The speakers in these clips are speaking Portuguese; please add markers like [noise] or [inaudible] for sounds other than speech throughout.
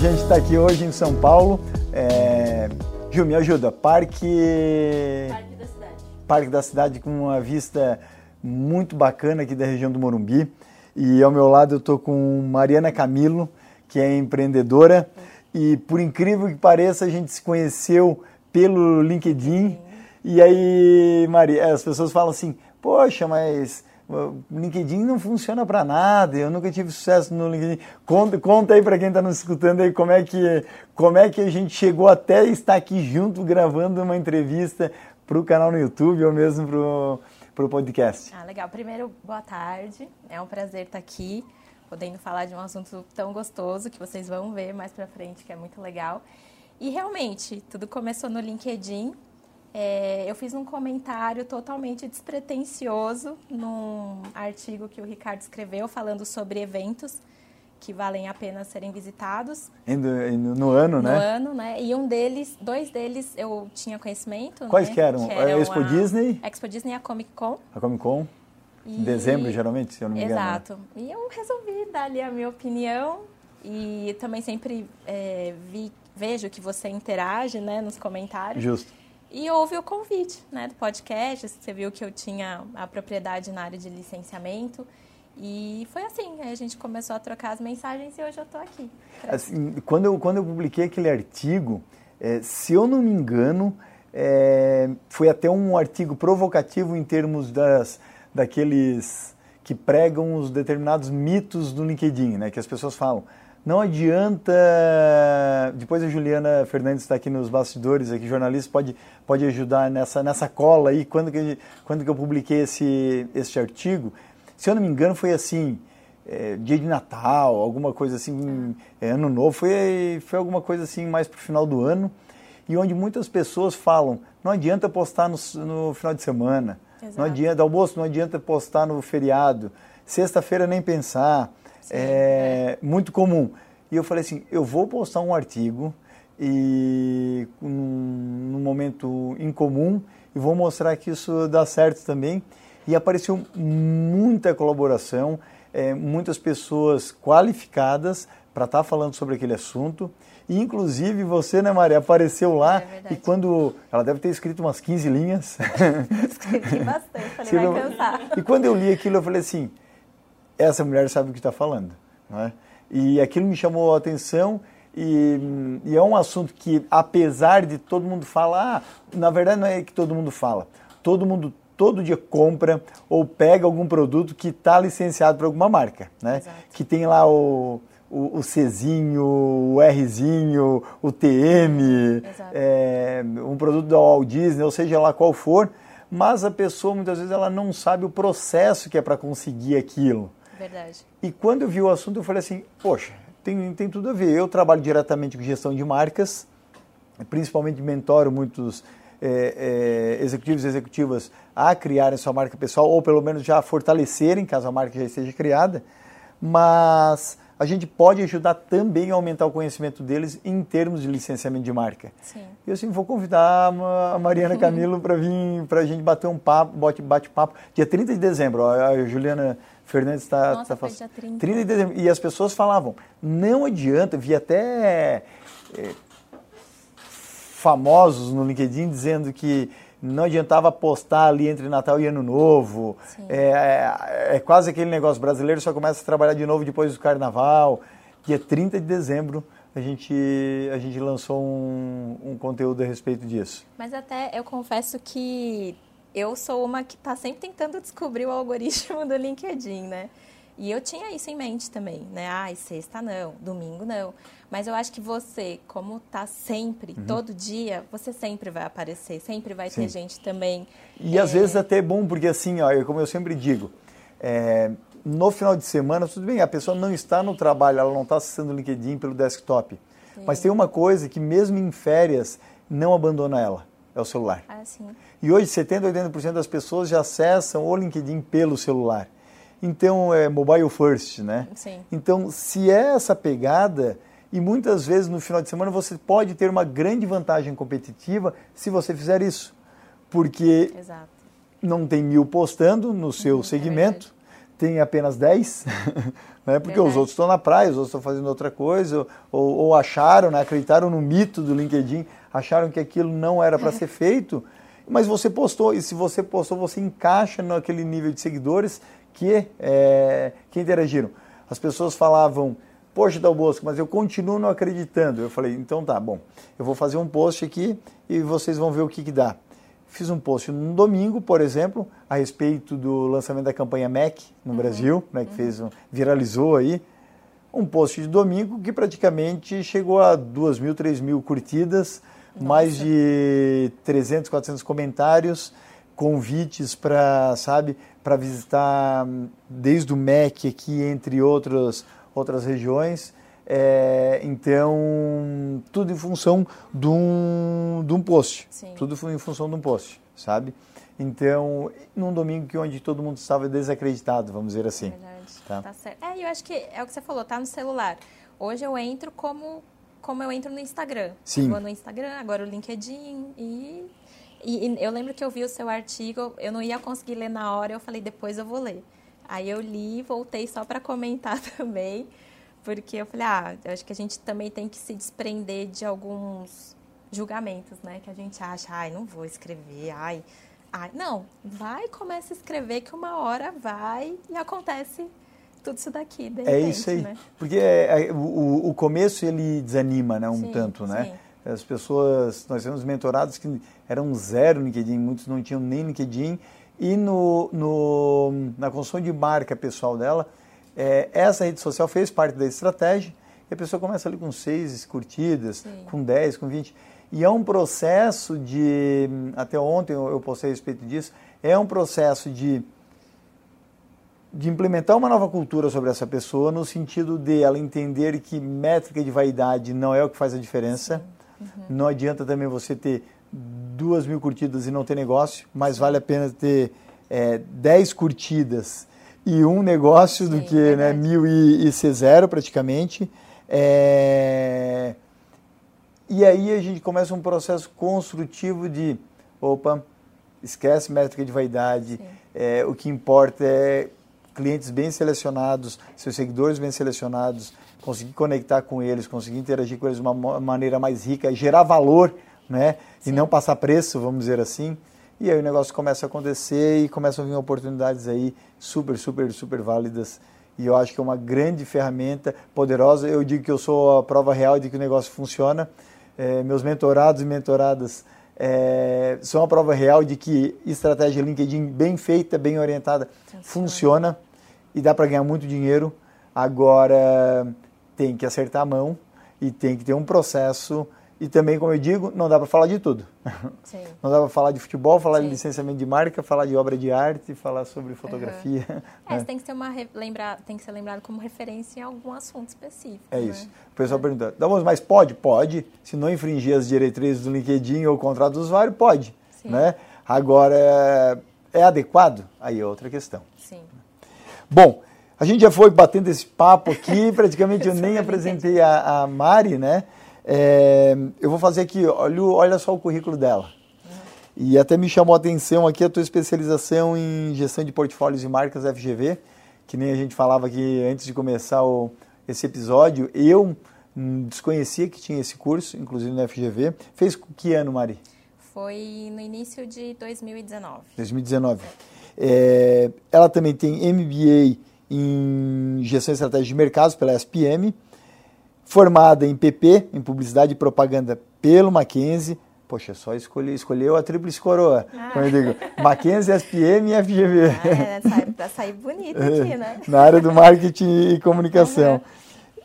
A gente está aqui hoje em São Paulo. É... Ju, me ajuda. Parque. Parque da Cidade. Parque da Cidade com uma vista muito bacana aqui da região do Morumbi. E ao meu lado eu estou com Mariana Camilo, que é empreendedora. E por incrível que pareça, a gente se conheceu pelo LinkedIn. E aí, Maria, as pessoas falam assim: Poxa, mas o LinkedIn não funciona para nada, eu nunca tive sucesso no LinkedIn. Conta, conta aí para quem está nos escutando aí como é, que, como é que a gente chegou até estar aqui junto gravando uma entrevista para o canal no YouTube ou mesmo para o podcast. Ah, legal. Primeiro, boa tarde. É um prazer estar aqui, podendo falar de um assunto tão gostoso que vocês vão ver mais para frente, que é muito legal. E realmente, tudo começou no LinkedIn. É, eu fiz um comentário totalmente despretensioso num artigo que o Ricardo escreveu falando sobre eventos que valem a pena serem visitados. No, no ano, né? No ano, né? E um deles, dois deles eu tinha conhecimento. Quais né? que eram? Que a Expo a Disney? Expo Disney e a Comic Con. A Comic Con? Em E- dezembro, geralmente, se eu não me engano. né? Exato. E eu resolvi dar ali a minha opinião e também sempre é, vi, vejo que você interage né, nos comentários. Justo. E houve o convite né, do podcast. Você viu que eu tinha a propriedade na área de licenciamento. E foi assim, a gente começou a trocar as mensagens e hoje eu estou aqui. Assim, quando, eu, quando eu publiquei aquele artigo, eh, se eu não me engano, eh, foi até um artigo provocativo em termos das, daqueles que pregam os determinados mitos do LinkedIn, né? Que as pessoas falam. Não adianta. Depois a Juliana Fernandes está aqui nos bastidores, aqui jornalista pode pode ajudar nessa nessa cola aí. Quando que quando que eu publiquei esse este artigo, se eu não me engano foi assim é, dia de Natal, alguma coisa assim, é, ano novo, foi, foi alguma coisa assim mais pro final do ano, e onde muitas pessoas falam, não adianta postar no, no final de semana, não Exato. adianta, almoço não adianta postar no feriado, sexta-feira nem pensar, é, muito comum. E eu falei assim, eu vou postar um artigo e num, num momento incomum e vou mostrar que isso dá certo também. E apareceu muita colaboração, é, muitas pessoas qualificadas para estar falando sobre aquele assunto. E, inclusive você, né, Maria, apareceu lá É e quando ela deve ter escrito umas 15 linhas. [laughs] Escrevi bastante, falei, Escreveu- vai cansar. E quando eu li aquilo, eu falei assim: essa mulher sabe o que está falando. Não é? E aquilo me chamou a atenção. E, e é um assunto que, apesar de todo mundo falar, na verdade não é que todo mundo fala, todo mundo todo dia compra ou pega algum produto que está licenciado por alguma marca, né? Exato. Que tem lá o, o, o Czinho, o Rzinho, o TM, é, um produto da Walt Disney, ou seja lá qual for, mas a pessoa muitas vezes ela não sabe o processo que é para conseguir aquilo. Verdade. E quando eu vi o assunto, eu falei assim: poxa, tem, tem tudo a ver. Eu trabalho diretamente com gestão de marcas, principalmente mentoro muitos é, é, executivos e executivas a criarem sua marca pessoal, ou pelo menos já a fortalecerem, caso a marca já esteja criada. Mas a gente pode ajudar também a aumentar o conhecimento deles em termos de licenciamento de marca. Sim. E assim, vou convidar a Ma- a Mariana Camilo [laughs] para vir, para a gente bater um papo, bate- bate-papo, dia 30 de dezembro. A Juliana Fernandes está foi dia 30. 30 de dezembro. E as pessoas falavam, não adianta, vi até eh, famosos no LinkedIn dizendo que não adiantava postar ali entre Natal e Ano Novo. É, é- é quase aquele negócio brasileiro só começa a trabalhar de novo depois do Carnaval. Dia 30 de dezembro a gente, a gente lançou um, um conteúdo a respeito disso. Mas até eu confesso que eu sou uma que está sempre tentando descobrir o algoritmo do LinkedIn, né? E eu tinha isso em mente também, né? Ai, sexta não, domingo não. Mas eu acho que você, como tá sempre, todo dia, você sempre vai aparecer, sempre vai Uhum. Sim. ter gente também. E às vezes até é bom, porque assim, ó, como eu sempre digo, é, no final de semana, tudo bem, a pessoa não está no trabalho, ela não está acessando o LinkedIn pelo desktop. Mas tem uma coisa que mesmo em férias não abandona ela, é o celular. Assim, E hoje 70, 80% das pessoas já acessam o LinkedIn pelo celular. Então é mobile first, né? Sim. Então, se é essa pegada, e muitas vezes no final de semana você pode ter uma grande vantagem competitiva se você fizer isso. Porque exato. não tem mil postando no seu Uhum, é segmento, tem apenas 10, [laughs] né? porque Verdade. os outros estão na praia, os outros estão fazendo outra coisa, ou, ou acharam, né? acreditaram no mito do LinkedIn, acharam que aquilo não era para é. ser feito, mas você postou, e se você postou, você encaixa naquele nível de seguidores que, é, que interagiram. As pessoas falavam, poxa, Dal Bosco, mas eu continuo não acreditando. Eu falei, então tá, bom, eu vou fazer um post aqui e vocês vão ver o que, que dá. Fiz um post no domingo, por exemplo, a respeito do lançamento da campanha MEC no uhum. Brasil, né, que fez, viralizou aí. Um post de domingo que praticamente chegou a 2 mil, 3 mil curtidas, Nossa. mais de 300, 400 comentários, convites para, sabe, para visitar desde o MEC aqui, entre outros, outras regiões. É, então, tudo em função de um, de um post. Sim. Tudo em função de um post, sabe? Então, num domingo que onde todo mundo estava desacreditado, vamos dizer assim. É verdade. Tá? tá certo. É, eu acho que é o que você falou, tá no celular. Hoje eu entro como, como eu entro no Instagram. Sim. Eu vou no Instagram, agora o LinkedIn e, e, e eu lembro que eu vi o seu artigo, eu não ia conseguir ler na hora, eu falei, depois eu vou ler. Aí eu li, voltei só para comentar [laughs] também. Porque eu falei, ah, eu acho que a gente também tem que se desprender de alguns julgamentos, né? Que a gente acha, ai, não vou escrever, ai, ai. Não, vai, começa a escrever que uma hora vai e acontece tudo isso daqui, de repente, É isso aí. Né? Porque é, é, o, o começo, ele desanima, né? Um sim, tanto, né? Sim. As pessoas, nós temos mentorados que eram zero LinkedIn, muitos não tinham nem LinkedIn. E no, no, na construção de marca pessoal dela, é, essa rede social fez parte da estratégia e a pessoa começa ali com seis curtidas, Sim. com 10, com 20. E é um processo de, até ontem eu postei a respeito disso, é um processo de, de implementar uma nova cultura sobre essa pessoa, no sentido de ela entender que métrica de vaidade não é o que faz a diferença. Uhum. Não adianta também você ter duas mil curtidas e não ter negócio, mas vale a pena ter é, 10 curtidas e um negócio Sim, do que né, mil e, e ser zero praticamente. É... E aí a gente começa um processo construtivo de, opa, esquece métrica de vaidade, é, o que importa é clientes bem selecionados, seus seguidores bem selecionados, conseguir conectar com eles, conseguir interagir com eles de uma maneira mais rica, gerar valor, né? Sim. E não passar preço, vamos dizer assim. E aí o negócio começa a acontecer e começam a vir oportunidades aí super, super, super válidas. E eu acho que é uma grande ferramenta poderosa. Eu digo que eu sou a prova real de que o negócio funciona. É, meus mentorados e mentoradas é, são a prova real de que estratégia LinkedIn bem feita, bem orientada, funciona, funciona e dá para ganhar muito dinheiro. Agora tem que acertar a mão e tem que ter um processo e também, como eu digo, não dá para falar de tudo. Sim. [laughs] Não dá para falar de futebol, falar Sim. de licenciamento de marca, falar de obra de arte, falar sobre fotografia. Uhum. [laughs] É, você tem que, ser uma, lembrar, tem que ser lembrado como referência em algum assunto específico. É né? isso. O pessoal é. pergunta, mas pode? Pode. Se não infringir as diretrizes do LinkedIn ou o contrato do usuário, pode. Sim. Né? Agora, é, é adequado? Aí é outra questão. Sim. Bom, a gente já foi batendo esse papo aqui, praticamente eu [laughs] nem apresentei a, a Mari, né? É, eu vou fazer aqui, olha, olha só o currículo dela. E até me chamou a atenção aqui a tua especialização em gestão de portfólios e marcas FGV, que nem a gente falava aqui antes de começar o, esse episódio. Eu desconhecia que tinha esse curso, inclusive no FGV. Fez que ano, Mari? Foi no início de 2019. 2019. É, ela também tem MBA em gestão e estratégia de mercados pela SPM formada em PP, em Publicidade e Propaganda, pelo Mackenzie. Poxa, só escolher, escolheu a tríplice coroa. Ah. Como eu digo, Mackenzie, SPM e FGV. Ah, é, pra sair bonito aqui, né? Na área do marketing e comunicação. Uhum.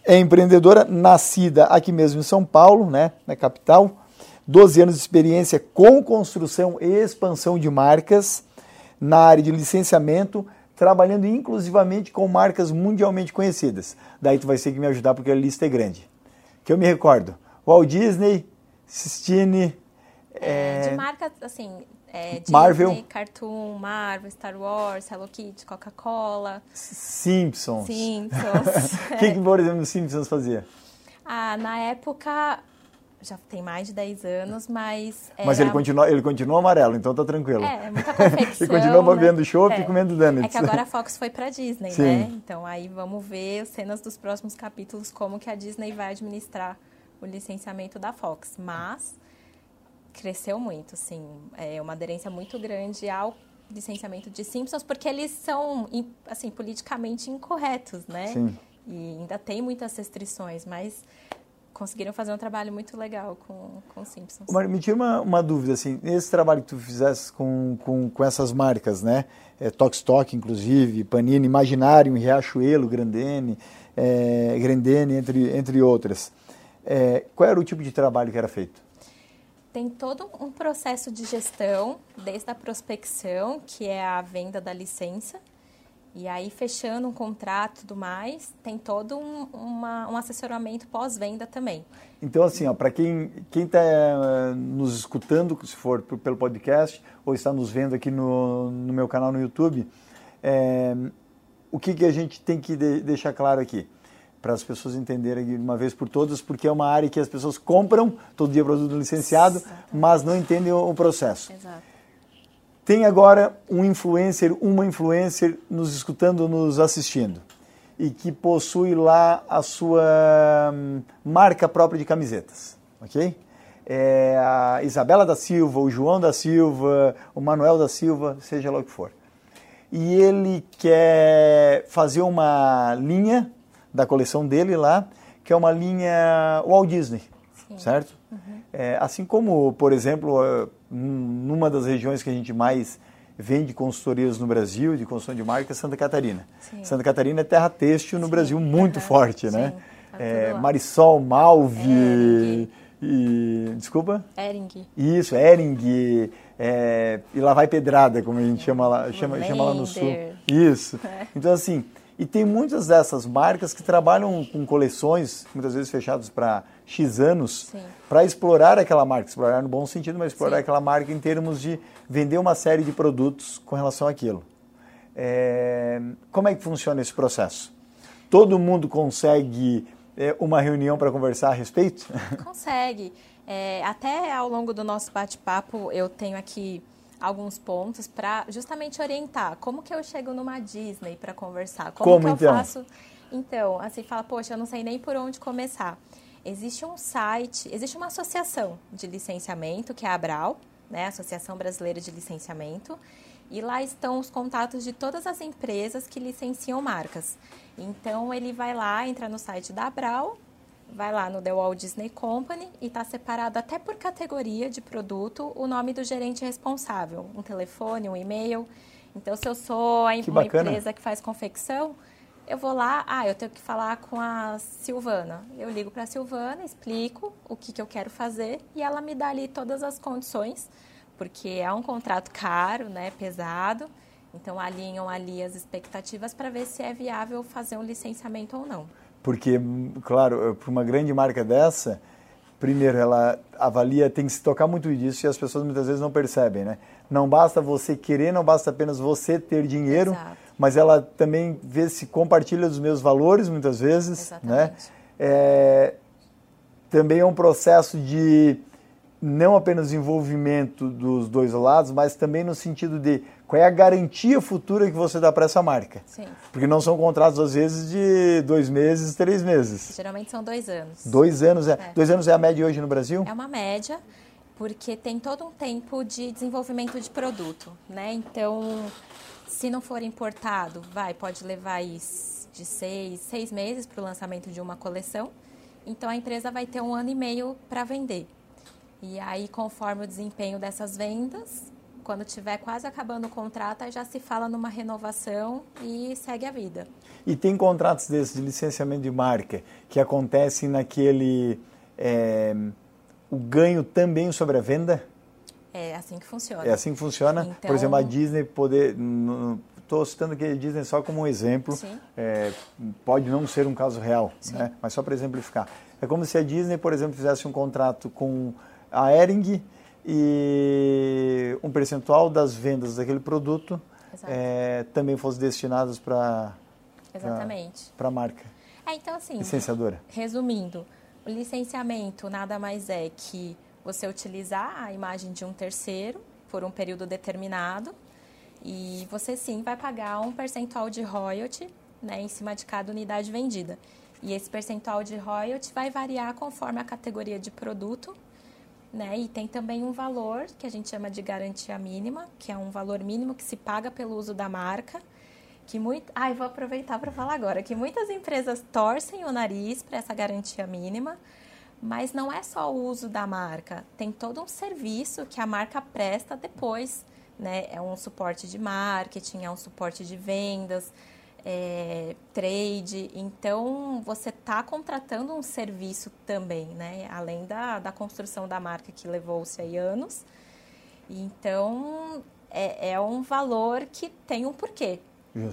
É empreendedora nascida aqui mesmo em São Paulo, né, na capital. 12 anos de experiência com construção e expansão de marcas na área de licenciamento, trabalhando inclusivamente com marcas mundialmente conhecidas. Daí tu vai ter que me ajudar porque a lista é grande. Que eu me recordo, Walt Disney, Sistine... É, é... De marcas, assim, é, Disney, Marvel. Cartoon, Marvel, Star Wars, Hello Kitty, Coca-Cola. Simpsons. Simpsons. [laughs] O que, que, por exemplo, os Simpsons fazia? Ah, na época já tem mais de 10 anos, mas... Mas ele continua, ele continua amarelo, então tá tranquilo. É, é muita confecção. [laughs] e continua bebendo né? chopp é. e comendo donuts. É que agora a Fox foi para Disney, Sim. né? Então aí vamos ver cenas dos próximos capítulos, como que a Disney vai administrar o licenciamento da Fox. Mas cresceu muito, assim, é uma aderência muito grande ao licenciamento de Simpsons, porque eles são, assim, politicamente incorretos, né? Sim. E ainda tem muitas restrições, mas conseguiram fazer um trabalho muito legal com, com Simpsons. Mas me tira uma, uma dúvida, assim, esse trabalho que tu fizesse com, com, com essas marcas, né? É, Tokstok, inclusive, Panini, Imaginário, Riachuelo, Grandene, é, Grandene, entre, entre outras. É, qual era o tipo de trabalho que era feito? Tem todo um processo de gestão, desde a prospecção, que é a venda da licença, e aí, fechando um contrato e tudo mais, tem todo um, uma, um assessoramento pós-venda também. Então, assim, para quem está uh, nos escutando, se for pelo podcast, ou está nos vendo aqui no, no meu canal no YouTube, é, o que, que a gente tem que de, deixar claro aqui? Para as pessoas entenderem de uma vez por todas, porque é uma área que as pessoas compram todo dia produto licenciado, Exatamente. mas não entendem o, o processo. Exato. Tem agora um influencer, uma influencer nos escutando, nos assistindo e que possui lá a sua hum, marca própria de camisetas, ok? É a Isabela da Silva, o João da Silva, o Manuel da Silva, seja lá o que for. E ele quer fazer uma linha da coleção dele lá, que é uma linha Walt Disney, Sim. certo? Uhum. É, assim como, por exemplo, numa das regiões que a gente mais vende consultorias no Brasil, de construção de marca, é Santa Catarina. Sim. Santa Catarina é terra têxtil no Sim. Brasil muito uhum. forte, né? Tá é, Marisol, Malve e... Desculpa? Ering. Isso, Ering. É, e lá vai pedrada, como a gente chama lá, chama, chama lá no sul. Isso. É. Então, assim, e tem muitas dessas marcas que trabalham com coleções, muitas vezes fechadas para X anos, para explorar aquela marca, explorar no bom sentido, mas explorar Sim. aquela marca em termos de vender uma série de produtos com relação àquilo. É, como é que funciona esse processo? Todo mundo consegue é, uma reunião para conversar a respeito? [laughs] Consegue. É, até ao longo do nosso bate-papo, eu tenho aqui alguns pontos para justamente orientar como que eu chego numa Disney para conversar, como, como que eu então? faço. Então, assim, fala, poxa, eu não sei nem por onde começar. Existe um site, existe uma associação de licenciamento, que é a Abral, né, Associação Brasileira de Licenciamento, e lá estão os contatos de todas as empresas que licenciam marcas. Então, ele vai lá, entra no site da Abral, vai lá no The Walt Disney Company e está separado até por categoria de produto o nome do gerente responsável, um telefone, um e-mail. Então, se eu sou que uma bacana. empresa que faz confecção, eu vou lá, ah, eu tenho que falar com a Silvana. Eu ligo para a Silvana, explico o que, que eu quero fazer e ela me dá ali todas as condições, porque é um contrato caro, né, pesado. Então, alinham ali as expectativas para ver se é viável fazer um licenciamento ou não. Porque, claro, para uma grande marca dessa, primeiro, ela avalia, tem que se tocar muito disso e as pessoas muitas vezes não percebem, né? Não basta você querer, não basta apenas você ter dinheiro, Exato. Mas ela também vê se compartilha dos meus valores, muitas vezes, Exatamente. né? É, também é um processo de não apenas envolvimento dos dois lados, mas também no sentido de qual é a garantia futura que você dá para essa marca. Sim. Porque não são contratos, às vezes, de dois meses, três meses. Geralmente são dois anos. Dois anos é, É. dois anos é a média hoje no Brasil? É uma média, porque tem todo um tempo de desenvolvimento de produto, né? Então, se não for importado, vai, pode levar aí de seis, seis meses para o lançamento de uma coleção. Então, a empresa vai ter um ano e meio para vender. E aí, conforme o desempenho dessas vendas, quando tiver quase acabando o contrato, já se fala numa renovação e segue a vida. E tem contratos desses de licenciamento de marca que acontecem naquele. é, o ganho também sobre a venda? É assim que funciona. É assim que funciona? Por Então- exemplo, a Disney poder. Estou citando aqui a Disney só como um exemplo. É, pode não ser um caso real, Sim. né? mas só para exemplificar. É como se a Disney, por exemplo, fizesse um contrato com a Ering e um percentual das vendas daquele produto é, também fosse destinados para Exatamente. a marca É, então assim, licenciadora. resumindo, o licenciamento nada mais é que você utilizar a imagem de um terceiro por um período determinado e você sim vai pagar um percentual de royalty né, em cima de cada unidade vendida. E esse percentual de royalty vai variar conforme a categoria de produto. Né? E tem também um valor que a gente chama de garantia mínima, que é um valor mínimo que se paga pelo uso da marca. Que muito... Ah, vou aproveitar para falar agora que muitas empresas torcem o nariz para essa garantia mínima, mas não é só o uso da marca, tem todo um serviço que a marca presta depois. Né? É um suporte de marketing, é um suporte de vendas, é, trade. Então, você está contratando um serviço também, né? Além da, da construção da marca que levou-se aí anos. Então, é, é, um valor que tem um porquê.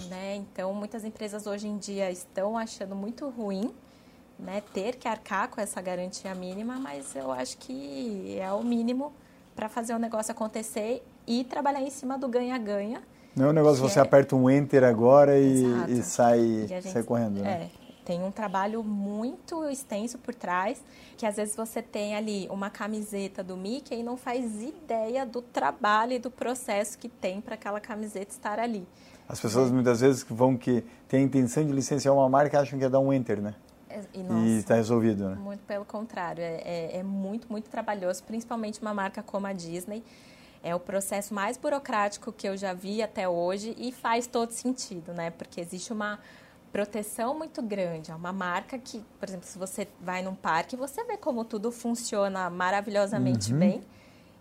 Né? Então, muitas empresas hoje em dia estão achando muito ruim né, ter que arcar com essa garantia mínima, mas eu acho que é o mínimo para fazer o negócio acontecer e trabalhar em cima do ganha-ganha não é um negócio que você é... aperta um enter agora e, e sai, e gente, sai correndo, né? É, tem um trabalho muito extenso por trás, que às vezes você tem ali uma camiseta do Mickey e não faz ideia do trabalho e do processo que tem para aquela camiseta estar ali. As pessoas muitas vezes vão que têm a intenção de licenciar uma marca acham que é dar um enter, né? E está resolvido, né? Muito pelo contrário, é, é, é muito, muito trabalhoso, principalmente uma marca como a Disney, é o processo mais burocrático que eu já vi até hoje e faz todo sentido, né? Porque existe uma proteção muito grande. É uma marca que, por exemplo, se você vai num parque, você vê como tudo funciona maravilhosamente uhum. bem.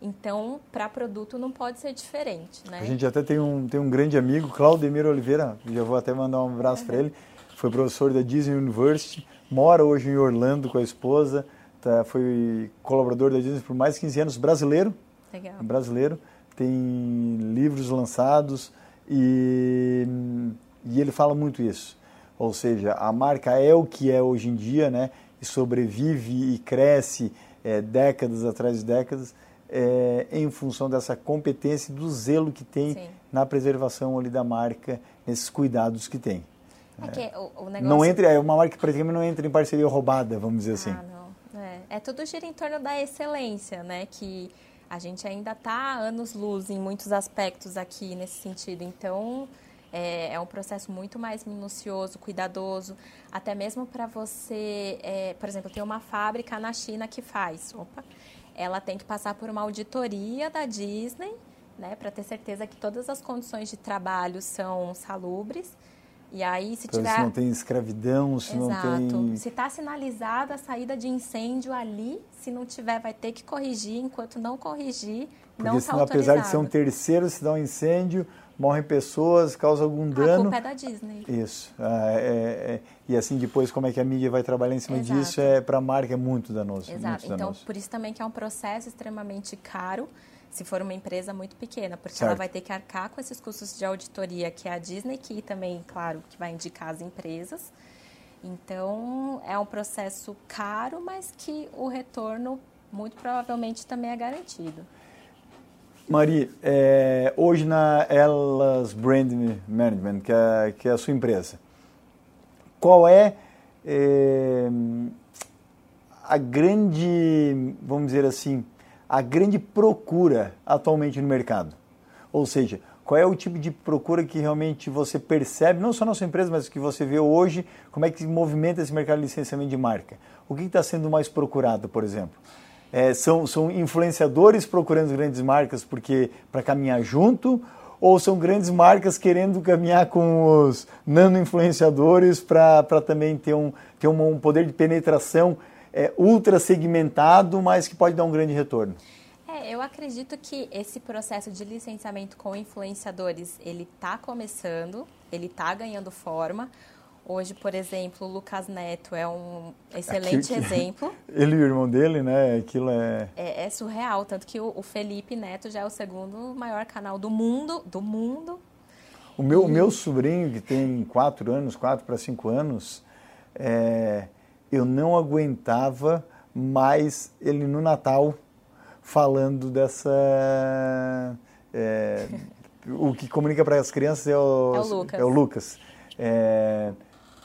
Então, para produto não pode ser diferente, né? A gente até tem um, tem um grande amigo, Claudemir Oliveira, já vou até mandar um abraço uhum. para ele. Foi professor da Disney University, mora hoje em Orlando com a esposa, tá, foi colaborador da Disney por mais de 15 anos, brasileiro, Legal. brasileiro, tem livros lançados e, e ele fala muito isso. Ou seja, a marca é o que é hoje em dia, né? E sobrevive e cresce é, décadas atrás de décadas é, em função dessa competência e do zelo que tem Sim. na preservação ali da marca, nesses cuidados que tem. É que o, o negócio... Não entra, é uma marca que praticamente não entra em parceria roubada, vamos dizer assim. Ah, não. É, é tudo gira em torno da excelência, né? Que a gente ainda está anos-luz em muitos aspectos aqui nesse sentido. Então, é, é, um processo muito mais minucioso, cuidadoso, até mesmo para você, é, por exemplo, tem uma fábrica na China que faz, opa, ela tem que passar por uma auditoria da Disney, né, para ter certeza que todas as condições de trabalho são salubres e aí, se então, tiver. Se não tem escravidão, se Exato. não tem. Se está sinalizada a saída de incêndio ali, se não tiver, vai ter que corrigir. Enquanto não corrigir, Porque não está autorizado. apesar de ser um terceiro, se dá um incêndio, morrem pessoas, causa algum dano. A culpa é da Disney. Isso. Ah, é, é, e assim, depois, como é que a mídia vai trabalhar em cima Exato. disso, é, para a marca é muito danoso. Exato. Muito então, danoso. por isso também que é um processo extremamente caro se for uma empresa muito pequena, porque certo. ela vai ter que arcar com esses custos de auditoria que é a Disney, que também, claro, que vai indicar as empresas. Então, é um processo caro, mas que o retorno muito provavelmente também é garantido. Mari, é, hoje na Elas Brand Management, que é, que é a sua empresa, qual é, é a grande, vamos dizer assim, a grande procura atualmente no mercado? Ou seja, qual é o tipo de procura que realmente você percebe, não só na sua empresa, mas que você vê hoje, como é que movimenta esse mercado de licenciamento de marca? O que está sendo mais procurado, por exemplo? É, são, são influenciadores procurando grandes marcas porque para caminhar junto ou são grandes marcas querendo caminhar com os nano-influenciadores para também ter, um, ter um poder de penetração é, ultra segmentado, mas que pode dar um grande retorno. É, eu acredito que esse processo de licenciamento com influenciadores, ele está começando, ele está ganhando forma. Hoje, por exemplo, o Lucas Neto é um excelente exemplo. [laughs] Ele e o irmão dele, né? Aquilo é... é... é... surreal, tanto que o, Felipe Neto já é o segundo maior canal do mundo, do mundo. O meu, e... meu sobrinho, que tem quatro anos, quatro para cinco anos, é, eu não aguentava mais ele no Natal falando dessa. É, o que comunica para as crianças é o, é o Lucas. É o Lucas. É,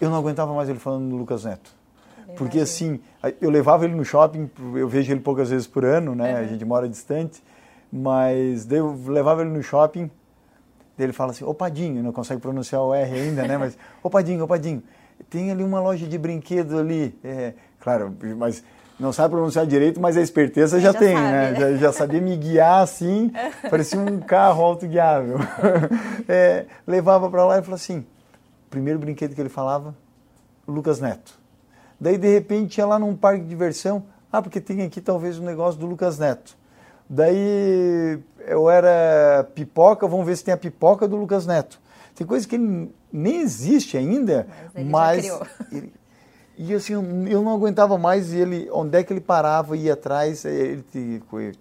eu não aguentava mais ele falando do Lucas Neto. Porque assim, eu levava ele no shopping, eu vejo ele poucas vezes por ano, né? Uhum. A gente mora distante, mas eu levava ele no shopping, ele fala assim, ô Padinho, não consegue pronunciar o R ainda, né? [laughs] Mas, ô Padinho, ô Padinho, tem ali uma loja de brinquedo ali. É, claro, mas não sabe pronunciar direito, mas a esperteza já, já tem, sabe, né? Já, já, sabia me guiar assim, [laughs] parecia um carro autoguiável. [laughs] É, levava para lá e falou assim, primeiro brinquedo que ele falava, Lucas Neto. Daí, de repente, ia lá num parque de diversão, ah, porque tem aqui talvez um negócio do Lucas Neto. Daí, eu era pipoca, vamos ver se tem a pipoca do Lucas Neto. Tem coisa que ele nem existe ainda, mas... ele, e assim, eu não aguentava mais e ele, onde é que ele parava e ia atrás, é, ele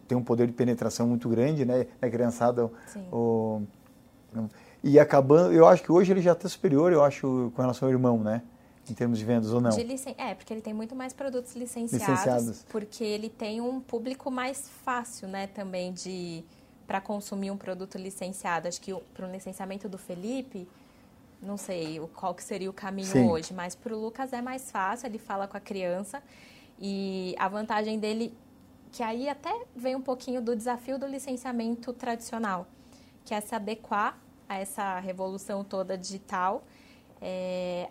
tem um poder de penetração muito grande, né? É criançada. O, e acabando, eu acho que hoje ele já está superior, eu acho, com relação ao irmão, né? Em termos de vendas ou não? Licen... É, porque ele tem muito mais produtos licenciados, licenciados, porque ele tem um público mais fácil, né, também de para consumir um produto licenciado. Acho que para o licenciamento do Felipe, não sei qual que seria o caminho Sim. hoje, mas para o Lucas é mais fácil, ele fala com a criança e a vantagem dele, que aí até vem um pouquinho do desafio do licenciamento tradicional, que é se adequar a essa revolução toda digital. É,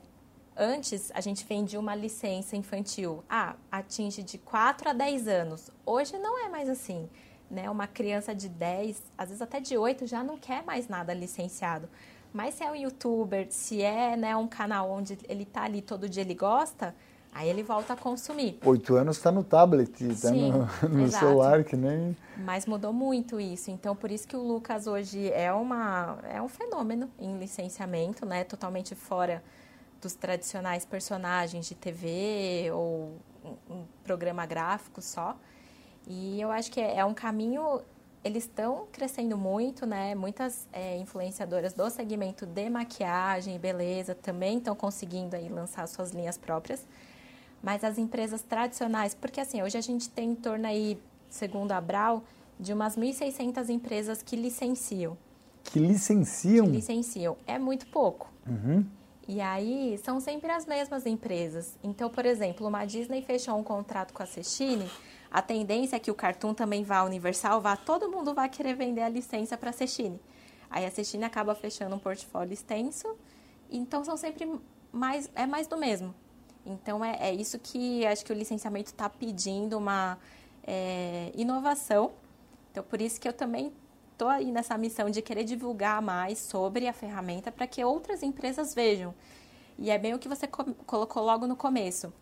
antes, a gente vendia uma licença infantil, ah, atinge de 4 a 10 anos. Hoje não é mais assim. Né? Uma criança de 10, às vezes até de 8, já não quer mais nada licenciado. Mas se é um youtuber, se é né, um canal onde ele está ali todo dia ele gosta, aí ele volta a consumir. Oito anos está no tablet, está no, [laughs] no celular, que nem... Mas mudou muito isso. Então, por isso que o Lucas hoje é, uma, é um fenômeno em licenciamento, né? Totalmente fora dos tradicionais personagens de TV ou um, um programa gráfico só. E eu acho que é, é um caminho eles estão crescendo muito, né? Muitas é, influenciadoras do segmento de maquiagem e beleza também estão conseguindo aí lançar suas linhas próprias. Mas as empresas tradicionais, porque assim, hoje a gente tem em torno aí, segundo a Brau, de umas 1.600 empresas que licenciam. Que licenciam? Que licenciam. É muito pouco. Uhum. E aí, são sempre as mesmas empresas. Então, por exemplo, uma Disney fechou um contrato com a Cestine a tendência é que o Cartoon também vá Universal, vá, todo mundo vai querer vender a licença para a Cestine. Aí a Cestine acaba fechando um portfólio extenso, então são sempre mais, é mais do mesmo. Então é, é isso que acho que o licenciamento está pedindo uma é, inovação. Então por isso que eu também estou aí nessa missão de querer divulgar mais sobre a ferramenta para que outras empresas vejam. E é bem o que você colocou logo no começo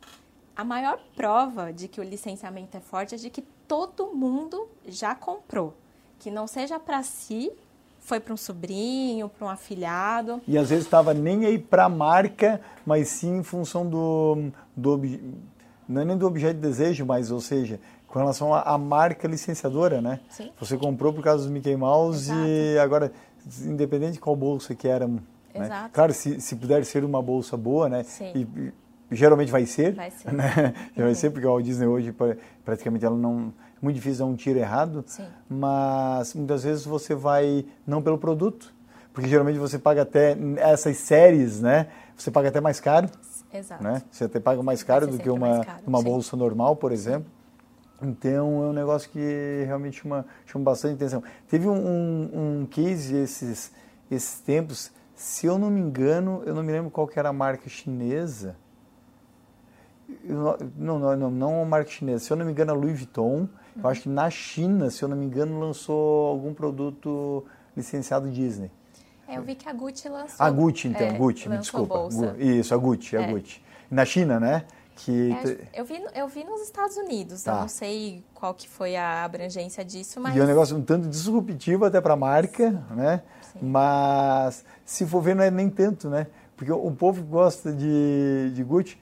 a maior prova de que o licenciamento é forte é de que todo mundo já comprou. Que não seja para si, foi para um sobrinho, para um afilhado. E às vezes estava nem aí para a marca, mas sim em função do, do não é nem do objeto de desejo, mas ou seja, com relação à marca licenciadora, né? Sim. Você comprou por causa do Mickey Mouse Exato. e agora, independente de qual bolsa que era, né? Claro, se, se puder ser uma bolsa boa, né? Sim. E, geralmente vai ser. Vai ser. Né? Uhum. [laughs] Vai ser, porque a Walt Disney hoje praticamente ela não. É muito difícil dar um tiro errado, Sim. mas muitas vezes você vai não pelo produto, porque geralmente você paga até essas séries, né? Você paga até mais caro. Exato. Né? Você até paga mais caro do que uma, caro, uma bolsa normal, por exemplo. Então é um negócio que realmente chama, chama bastante atenção. Teve um, um, um case esses, esses tempos, se eu não me engano, eu não me lembro qual que era a marca chinesa, não, não, não, não é uma marca chinesa. Se eu não me engano, a Louis Vuitton. Eu acho que na China, se eu não me engano, lançou algum produto licenciado Disney. É, eu vi que a Gucci lançou. A Gucci, então, é, Gucci, me desculpa. Bolsa. Isso, a Gucci, é. a Gucci. Na China, né? Que... É, eu, vi, eu vi nos Estados Unidos, tá. eu não sei qual que foi a abrangência disso, mas... E é um negócio um tanto disruptivo até para a marca, Sim. né? Sim. Mas se for ver, não é nem tanto, né? Porque o povo gosta de, de Gucci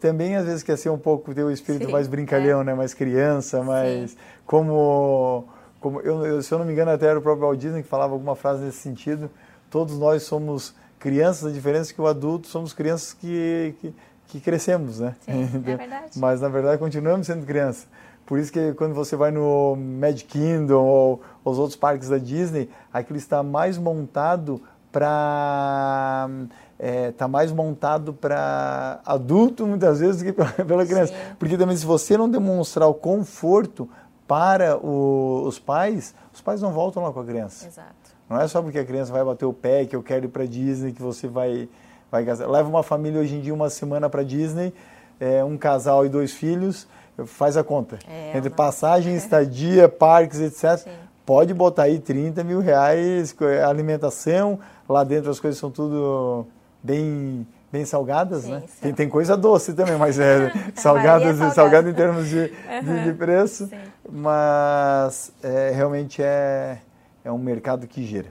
também às vezes quer ser um pouco ter o espírito Sim, mais brincalhão, é. né? Mais criança, mais Sim. como como eu, eu, se eu não me engano até era o próprio Walt Disney que falava alguma frase nesse sentido. Todos nós somos crianças, a diferença é que o adulto somos crianças que, que, que crescemos, né? Sim, é [laughs] verdade. Mas na verdade continuamos sendo criança. Por isso que quando você vai no Magic Kingdom ou os outros parques da Disney, aquilo está mais montado para está é, tá mais montado para adulto muitas vezes do que [laughs] pela criança. Sim. Porque também se você não demonstrar o conforto para o, os pais, os pais não voltam lá com a criança. Exato. Não é só porque a criança vai bater o pé, que eu quero ir para Disney, que você vai, vai gastar. Leva uma família hoje em dia uma semana para Disney, é, um casal e dois filhos, faz a conta. É, Entre passagem, [laughs] estadia, parques, etc. Sim. Pode botar aí 30 mil reais, alimentação, lá dentro as coisas são tudo bem bem salgadas, Sim, né? Tem, tem, coisa doce também, mas é, [laughs] salgadas, é salgado em termos de, uhum. de, preço, Sim. mas é, realmente é, é um mercado que gira.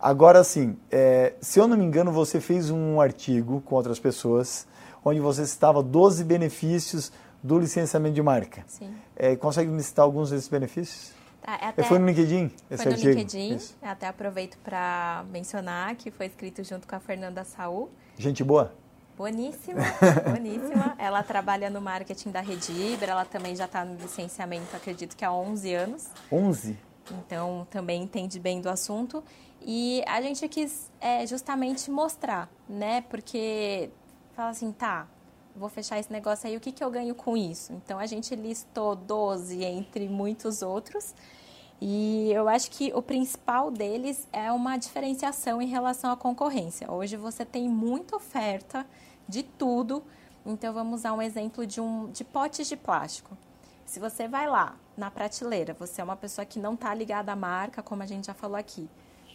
Agora sim, é, se eu não me engano, você fez um artigo com outras pessoas, onde você citava 12 benefícios do licenciamento de marca. Sim. É, consegue me citar alguns desses benefícios? Tá, é até, foi no LinkedIn esse foi artigo? no LinkedIn. Isso. Até aproveito para mencionar que foi escrito junto com a Fernanda Saul. Gente boa? Boníssima, [laughs] boníssima. Ela trabalha no marketing da Redibra, ela também já está no licenciamento, acredito que há 11 anos. 11? Então, também entende bem do assunto. E a gente quis é, justamente mostrar, né? Porque fala assim, tá, vou fechar esse negócio aí, o que, que eu ganho com isso? Então, a gente listou 12 entre muitos outros. E eu acho que o principal deles é uma diferenciação em relação à concorrência. Hoje você tem muita oferta de tudo. Então vamos usar um exemplo de um de potes de plástico. Se você vai lá na prateleira, você é uma pessoa que não está ligada à marca, como a gente já falou aqui.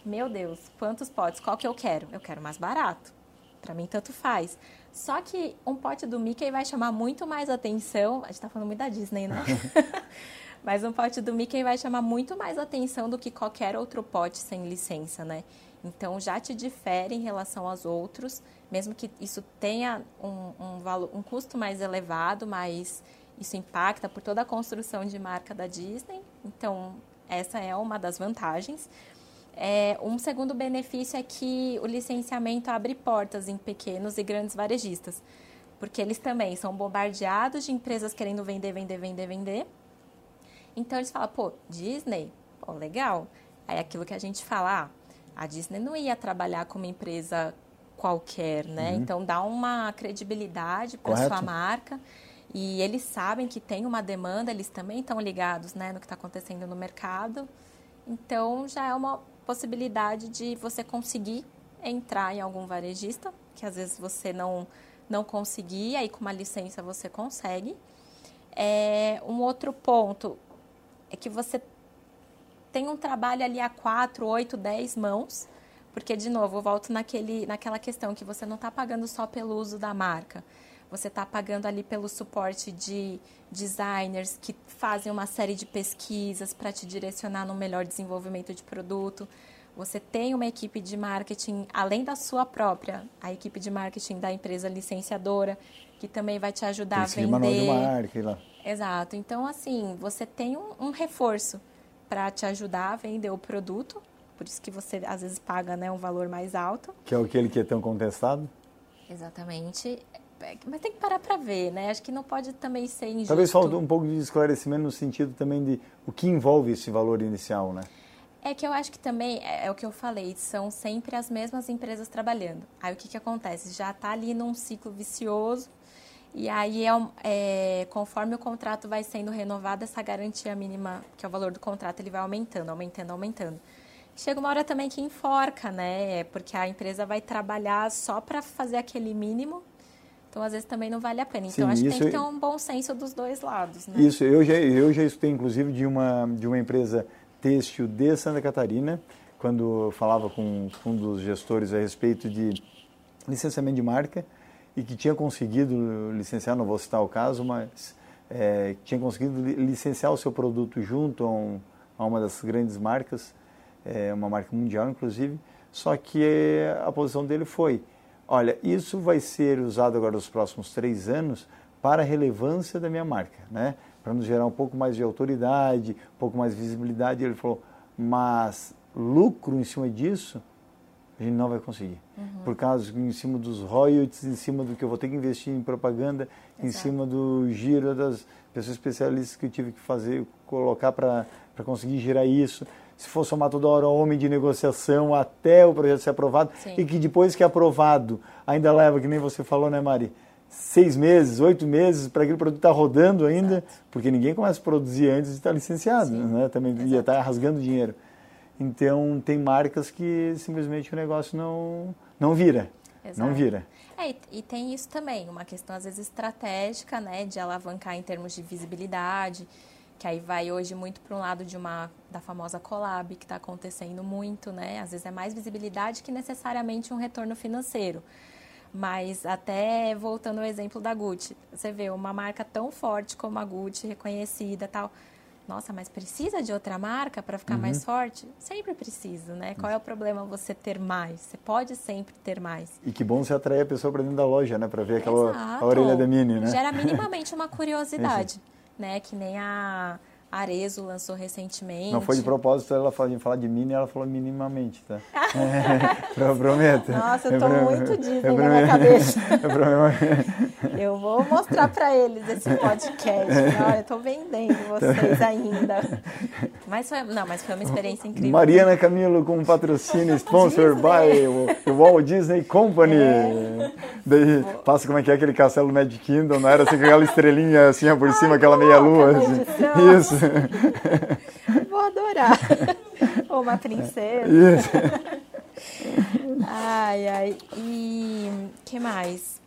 Meu Deus, quantos potes? Qual que eu quero? Eu quero mais barato. Para mim tanto faz. Só que um pote do Mickey vai chamar muito mais atenção. A gente está falando muito da Disney, né? [laughs] Mas um pote do Mickey vai chamar muito mais atenção do que qualquer outro pote sem licença, né? Então já te difere em relação aos outros, mesmo que isso tenha um, um, valor, um custo mais elevado, mas isso impacta por toda a construção de marca da Disney. Então essa é uma das vantagens. É, um segundo benefício é que o licenciamento abre portas em pequenos e grandes varejistas, porque eles também são bombardeados de empresas querendo vender, vender, vender, vender então eles falam, pô, Disney, pô, legal. Aí aquilo que a gente fala, ah, a Disney não ia trabalhar com uma empresa qualquer, né? Uhum. Então dá uma credibilidade para sua marca. E eles sabem que tem uma demanda, eles também estão ligados né, no que está acontecendo no mercado. Então já é uma possibilidade de você conseguir entrar em algum varejista, que às vezes você não, não conseguir, aí com uma licença você consegue. É, um outro ponto, é que você tem um trabalho ali a quatro, oito, dez mãos, porque, de novo, eu volto naquele, naquela questão que você não está pagando só pelo uso da marca, você está pagando ali pelo suporte de designers que fazem uma série de pesquisas para te direcionar no melhor desenvolvimento de produto. Você tem uma equipe de marketing, além da sua própria, a equipe de marketing da empresa licenciadora, que também vai te ajudar Esse a vender. De marca, lá. Exato. Então, assim, você tem um, um reforço para te ajudar a vender o produto. Por isso que você, às vezes, paga né, um valor mais alto. Que é aquele que é tão contestado? Exatamente. É, mas tem que parar para ver, né? Acho que não pode também ser injusto. Talvez falte um pouco de esclarecimento no sentido também de o que envolve esse valor inicial, né? É que eu acho que também, é, é o que eu falei, são sempre as mesmas empresas trabalhando. Aí o que, que acontece? Já está ali num ciclo vicioso e aí, é, é, conforme o contrato vai sendo renovado, essa garantia mínima, que é o valor do contrato, ele vai aumentando, aumentando, aumentando. Chega uma hora também que enforca, né? Porque a empresa vai trabalhar só para fazer aquele mínimo. Então, às vezes, também não vale a pena. Então, Sim, acho que tem que ter um bom senso dos dois lados. Né? Isso, eu já, eu já escutei, inclusive, de uma, de uma empresa têxtil de Santa Catarina, quando falava com um dos gestores a respeito de licenciamento de marca, e que tinha conseguido licenciar, não vou citar o caso, mas é, tinha conseguido licenciar o seu produto junto a, um, a uma das grandes marcas, é, uma marca mundial inclusive, só que a posição dele foi, olha, isso vai ser usado agora nos próximos três anos para a relevância da minha marca, né? para nos gerar um pouco mais de autoridade, um pouco mais de visibilidade. Ele falou, mas lucro em cima disso, a gente não vai conseguir. Uhum. Por causa em cima dos royalties, em cima do que eu vou ter que investir em propaganda, Exato. em cima do giro das pessoas especialistas que eu tive que fazer, colocar para conseguir girar isso. se for somar toda hora homem de negociação até o projeto ser aprovado Sim. e que depois que é aprovado ainda leva, que nem você falou, né, Mari? Seis meses, oito meses para aquele produto estar tá rodando ainda, Exato. porque ninguém começa a produzir antes de estar licenciado, Sim. né? Também Exato. ia estar rasgando dinheiro. Então tem marcas que simplesmente o negócio não não vira, Exato. não vira. É, e tem isso também, uma questão às vezes estratégica, né, de alavancar em termos de visibilidade, que aí vai hoje muito para um lado de uma da famosa collab que está acontecendo muito, né? Às vezes é mais visibilidade que necessariamente um retorno financeiro. Mas até voltando ao exemplo da Gucci, você vê uma marca tão forte como a Gucci, reconhecida, tal. Nossa, mas precisa de outra marca para ficar uhum. mais forte? Sempre precisa, né? Qual é o problema você ter mais? Você pode sempre ter mais. E que bom você atrair a pessoa para dentro da loja, né? Para ver aquela a orelha da Mini, né? Gera minimamente uma [laughs] curiosidade né? Que nem a Arezo lançou recentemente. Não foi de propósito ela falar de, falar de mini, ela falou minimamente, tá? [laughs] é, eu [laughs] prometo. Nossa, eu tô é muito Disney é na minha cabeça. [laughs] É eu vou mostrar para eles esse podcast. Olha, eu tô vendendo vocês ainda. Mas foi, não, mas foi uma experiência incrível. Mariana Camilo com patrocínio, sponsor by o Walt Disney Company. É. Daí passa como é que é aquele castelo Magic Kingdom, não era assim com aquela estrelinha assim por Ai, cima, aquela meia lua. Assim. Isso. Vou adorar. Ou uma princesa. Isso. Ai, ai. E que mais?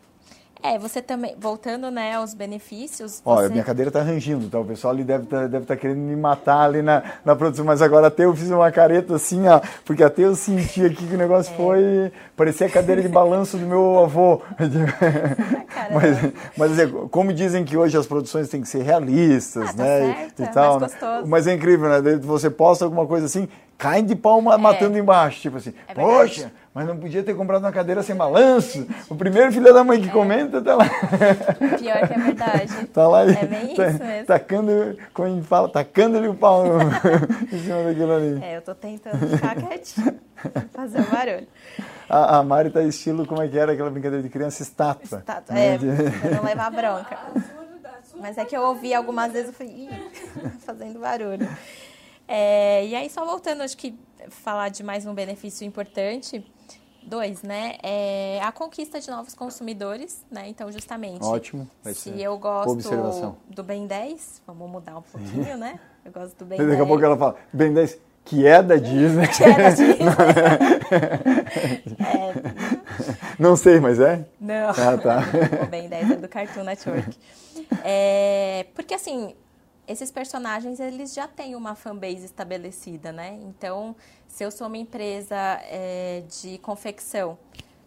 É, você também, voltando né, aos benefícios. Olha, minha cadeira está rangindo, tá? O pessoal ali deve estar tá, deve tá querendo me matar ali na, na produção, mas agora até eu fiz uma careta assim, ó, porque até eu senti aqui que o negócio é. foi. Parecia a cadeira de balanço do meu avô. [laughs] [laughs] mas, mas assim, como dizem que hoje as produções têm que ser realistas, ah, tá né? Certo, e, e tal. Né? Mas é incrível, né? Você posta alguma coisa assim, cai de palma é. matando embaixo. Tipo assim, é poxa mas não podia ter comprado uma cadeira sem balanço. O primeiro filho da mãe que é. comenta tá lá. Pior que é verdade. [laughs] tá lá é bem tá, isso mesmo. Tacando, como a gente fala, tacando-lhe o pau no, [laughs] em cima daquilo ali. É, eu tô tentando ficar quietinho, fazer um barulho. A, a Mari tá estilo, como é que era aquela brincadeira de criança? Estátua. Estátua, né? é, pra não levar bronca. [laughs] Mas é que eu ouvi algumas vezes, eu falei, fazendo barulho. É, e aí, só voltando, acho que falar de mais um benefício importante, dois, né? É a conquista de novos consumidores, né? Então, justamente. Ótimo. Se eu gosto do Ben 10, vamos mudar um [laughs] pouquinho, né? Eu gosto do Ben Daqui 10. Daqui a pouco ela fala, Ben 10, que é da Disney. Que é da Disney. [laughs] é. Não sei, mas é? Não. Ah, tá. [laughs] o Ben 10 é do Cartoon Network. É, porque assim, esses personagens eles já têm uma fanbase estabelecida, né? Então, se eu sou uma empresa é, de confecção,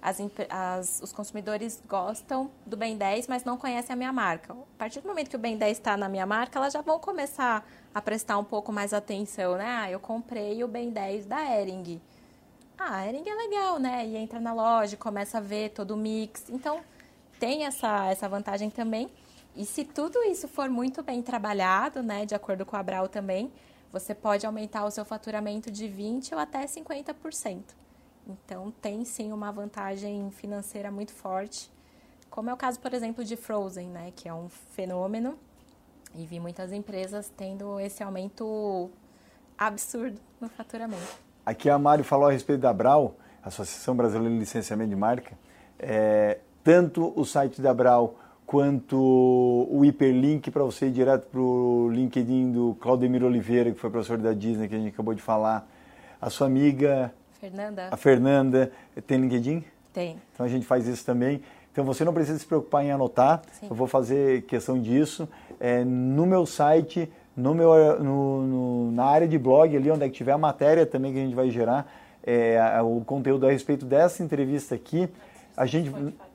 as, as, os consumidores gostam do Ben 10, mas não conhecem a minha marca. A partir do momento que o Ben 10 está na minha marca, elas já vão começar a prestar um pouco mais atenção, né? Ah, eu comprei o Ben 10 da Ering. Ah, a Ering é legal, né? E entra na loja, começa a ver todo o mix. Então, tem essa, essa vantagem também. E se tudo isso for muito bem trabalhado, né, de acordo com a Brau também, você pode aumentar o seu faturamento de 20% ou até 50%. Então, tem sim uma vantagem financeira muito forte, como é o caso, por exemplo, de Frozen, né, que é um fenômeno, e vi muitas empresas tendo esse aumento absurdo no faturamento. Aqui a Mário falou a respeito da Brau, Associação Brasileira de Licenciamento de Marca. É, tanto o site da Brau quanto o hiperlink para você ir direto para o LinkedIn do Claudemir Oliveira, que foi professor da Disney, que a gente acabou de falar. A sua amiga... Fernanda. A Fernanda. Tem LinkedIn? Tem. Então a gente faz isso também. Então você não precisa se preocupar em anotar. Sim. Eu vou fazer questão disso. É, no meu site, no meu, no, no, na área de blog, ali onde é que tiver a matéria também que a gente vai gerar, é, o conteúdo a respeito dessa entrevista aqui. A gente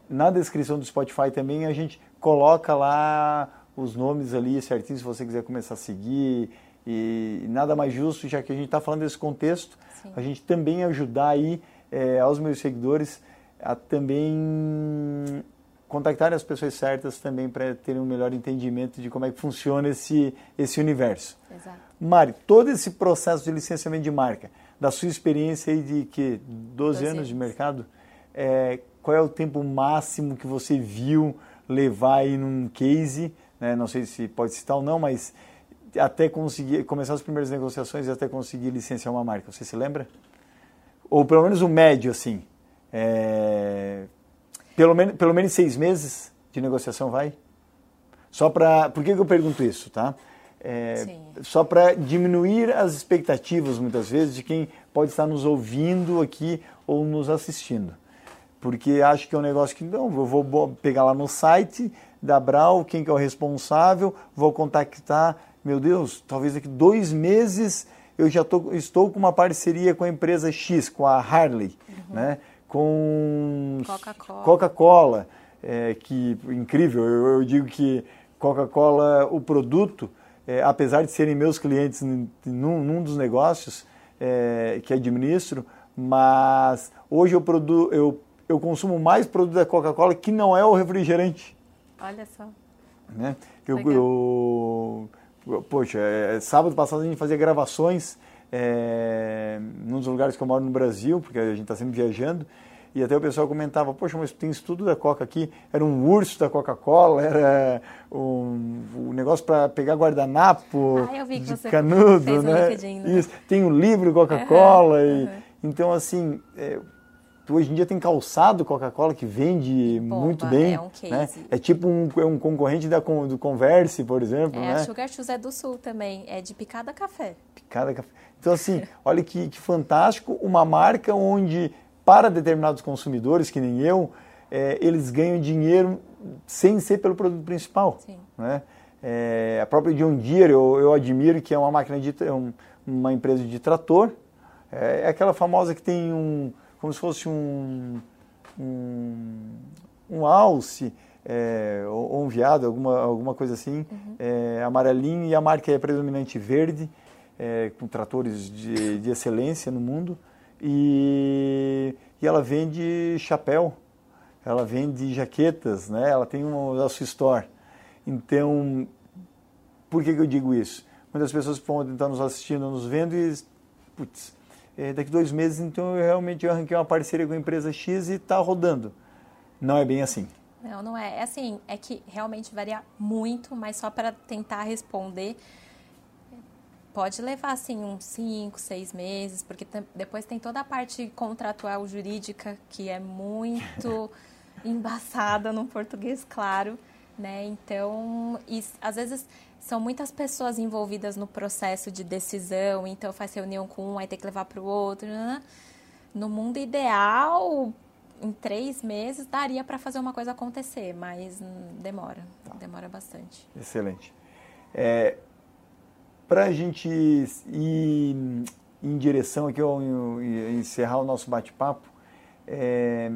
na descrição do Spotify também a gente coloca lá os nomes ali certinho se você quiser começar a seguir e nada mais justo já que a gente está falando desse contexto Sim. a gente também ajudar aí é, aos meus seguidores a também contactarem as pessoas certas também para terem um melhor entendimento de como é que funciona esse esse universo. Exato. Mari, todo esse processo de licenciamento de marca, da sua experiência aí de que 12, 12 anos, anos de mercado, é, qual é o tempo máximo que você viu levar aí num case, né? não sei se pode citar ou não, mas até conseguir começar as primeiras negociações e até conseguir licenciar uma marca? Você se lembra? Ou pelo menos o médio, assim. É, pelo, menos, pelo menos seis meses de negociação vai? Só para. Por que, que eu pergunto isso, tá? É, só para diminuir as expectativas, muitas vezes, de quem pode estar nos ouvindo aqui ou nos assistindo. Porque acho que é um negócio que, não, eu vou pegar lá no site da Brau, quem que é o responsável, vou contactar, meu Deus, talvez daqui dois meses eu já tô, estou com uma parceria com a empresa X, com a Harley, uhum. né? com Coca-Cola, Coca é, que incrível, eu, eu digo que Coca-Cola, o produto, é, apesar de serem meus clientes num, num dos negócios é, que administro, mas hoje eu, produ, eu, eu consumo mais produto da Coca-Cola que não é o refrigerante. Olha só. Né? Eu, eu, poxa, é, sábado passado a gente fazia gravações é, num dos lugares que eu moro no Brasil, porque a gente está sempre viajando, e até o pessoal comentava, poxa, mas tem estudo da Coca aqui, era um urso da Coca-Cola, era um, um negócio para pegar guardanapo ah, de canudo, né? LinkedIn, né? Isso. Tem um livro Coca-Cola, uhum, uhum. então assim, é, hoje em dia tem calçado Coca-Cola que vende Bomba, muito bem. É um case. Né? É tipo um, é um concorrente da, do Converse, por exemplo. É, né? a Sugar Shoes é do Sul também, é de picada café. Picada café. Então assim, olha que, que fantástico, uma marca onde para determinados consumidores, que nem eu, é, eles ganham dinheiro sem ser pelo produto principal. Sim. Né? É, a própria John Deere, eu, eu, admiro que é uma máquina de é um, uma empresa de trator. É, é, aquela famosa que tem um, como se fosse um, um, um alce é, ou, ou, um viado, alguma, alguma coisa assim, uhum. É, amarelinho, e a marca é predominante verde, é, com tratores de, de excelência no mundo e, e ela vende chapéu, ela vende jaquetas, né? ela tem uma, a sua store. Então, por que, que eu digo isso? Muitas pessoas podem estar nos assistindo, nos vendo e, putz, é, daqui dois meses, então eu realmente arranquei uma parceria com a empresa X e está rodando. Não é bem assim. Não, não é. É assim, é que realmente varia muito, mas só para tentar responder, pode levar assim uns 5, 6 meses, porque depois tem toda a parte contratual jurídica que é muito [laughs] embaçada no português claro, né? Então, e, às vezes são muitas pessoas envolvidas no processo de decisão, então faz reunião com um, aí tem que levar para o outro. Né? No mundo ideal, em três meses daria para fazer uma coisa acontecer, mas demora, tá. demora bastante. Excelente. É, para a gente ir em direção aqui ao encerrar o nosso bate-papo, é,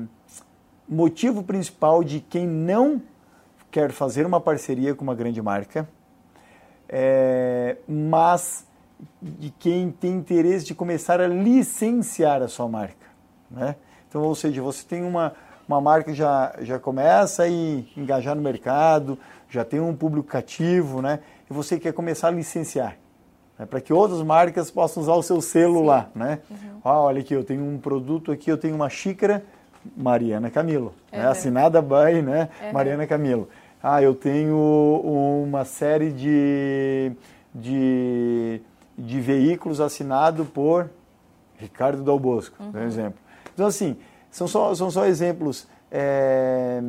motivo principal de quem não quer fazer uma parceria com uma grande marca, é, mas de quem tem interesse de começar a licenciar a sua marca. Né? Então, ou seja, você tem uma, uma marca que já, já começa a engajar no mercado, já tem um público cativo, né? e você quer começar a licenciar. Né, para que outras marcas possam usar o seu selo Sim. lá. Né? Uhum. Ah, olha aqui, eu tenho um produto aqui, eu tenho uma xícara Mariana Camilo, uhum. né? assinada by né? Uhum. Mariana Camilo. Ah, eu tenho uma série de, de, de veículos assinado por Ricardo Dal Bosco, por exemplo. Então, assim, são só, são só exemplos é,